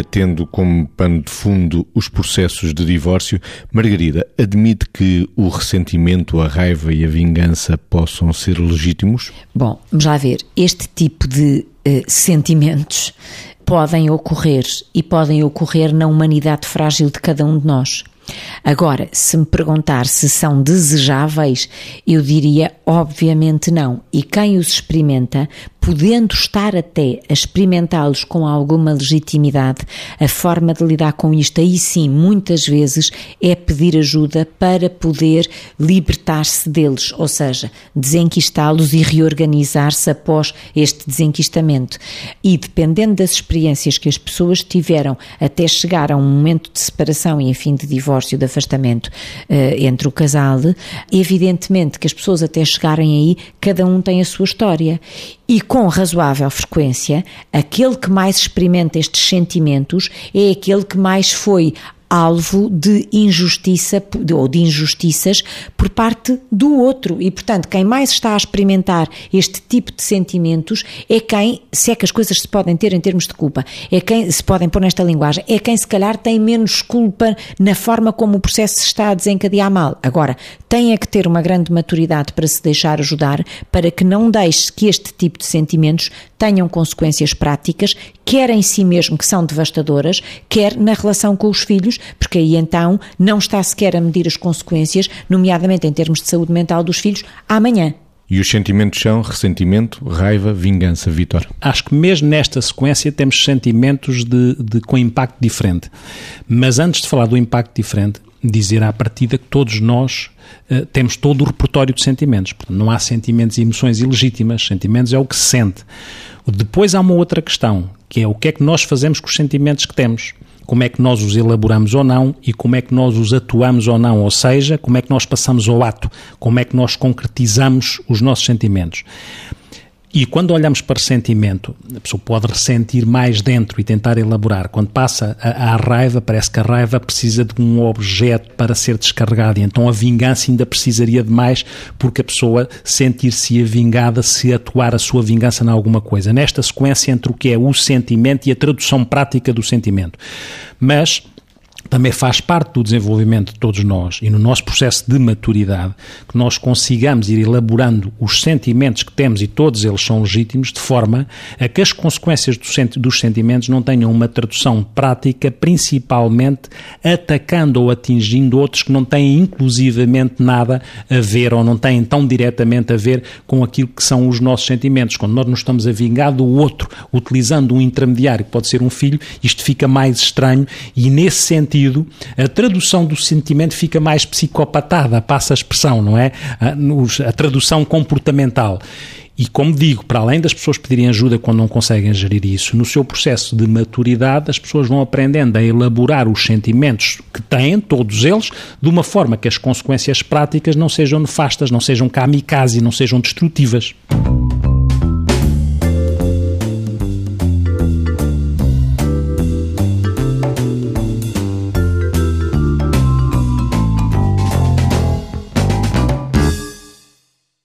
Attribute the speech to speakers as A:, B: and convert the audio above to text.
A: tendo como pano de fundo os processos de divórcio, Margarida admite que o ressentimento, a raiva e a vingança possam ser legítimos?
B: Bom, vamos lá ver. Este tipo de uh, sentimentos podem ocorrer e podem ocorrer na humanidade frágil de cada um de nós. Agora, se me perguntar se são desejáveis, eu diria obviamente não. E quem os experimenta, podendo estar até a experimentá-los com alguma legitimidade, a forma de lidar com isto aí sim, muitas vezes, é pedir ajuda para poder libertar-se deles, ou seja, desenquistá-los e reorganizar-se após este desenquistamento. E dependendo das experiências que as pessoas tiveram até chegar a um momento de separação e, enfim, de divórcio, de afastamento uh, entre o casal, evidentemente que as pessoas até chegarem aí, cada um tem a sua história. E com razoável frequência, aquele que mais experimenta estes sentimentos é aquele que mais foi alvo de injustiça ou de injustiças por parte do outro. E, portanto, quem mais está a experimentar este tipo de sentimentos é quem, se é que as coisas se podem ter em termos de culpa, é quem se podem pôr nesta linguagem, é quem se calhar tem menos culpa na forma como o processo se está a desencadear mal. Agora, tem é que ter uma grande maturidade para se deixar ajudar, para que não deixe que este tipo de sentimentos tenham consequências práticas, quer em si mesmo, que são devastadoras, quer na relação com os filhos, porque aí então não está sequer a medir as consequências, nomeadamente em termos de saúde mental dos filhos, amanhã.
A: E os sentimentos são ressentimento, raiva, vingança, Vitor?
C: Acho que mesmo nesta sequência temos sentimentos de, de, com impacto diferente. Mas antes de falar do impacto diferente, dizer à partida que todos nós uh, temos todo o repertório de sentimentos. Portanto, não há sentimentos e emoções ilegítimas. Sentimentos é o que se sente. Depois há uma outra questão, que é o que é que nós fazemos com os sentimentos que temos como é que nós os elaboramos ou não e como é que nós os atuamos ou não, ou seja, como é que nós passamos ao ato, como é que nós concretizamos os nossos sentimentos. E quando olhamos para sentimento, a pessoa pode ressentir mais dentro e tentar elaborar. Quando passa à raiva, parece que a raiva precisa de um objeto para ser descarregado. E então a vingança ainda precisaria de mais, porque a pessoa sentir-se vingada se atuar a sua vingança em alguma coisa. Nesta sequência entre o que é o sentimento e a tradução prática do sentimento. Mas também faz parte do desenvolvimento de todos nós e no nosso processo de maturidade que nós consigamos ir elaborando os sentimentos que temos e todos eles são legítimos de forma a que as consequências dos sentimentos não tenham uma tradução prática, principalmente atacando ou atingindo outros que não têm inclusivamente nada a ver ou não têm tão diretamente a ver com aquilo que são os nossos sentimentos. Quando nós nos estamos a vingar do outro utilizando um intermediário que pode ser um filho, isto fica mais estranho e nesse sentido sentido, a tradução do sentimento fica mais psicopatada, passa a expressão, não é? A, a tradução comportamental. E como digo, para além das pessoas pedirem ajuda quando não conseguem gerir isso, no seu processo de maturidade, as pessoas vão aprendendo a elaborar os sentimentos que têm, todos eles, de uma forma que as consequências práticas não sejam nefastas, não sejam kamikaze, não sejam destrutivas.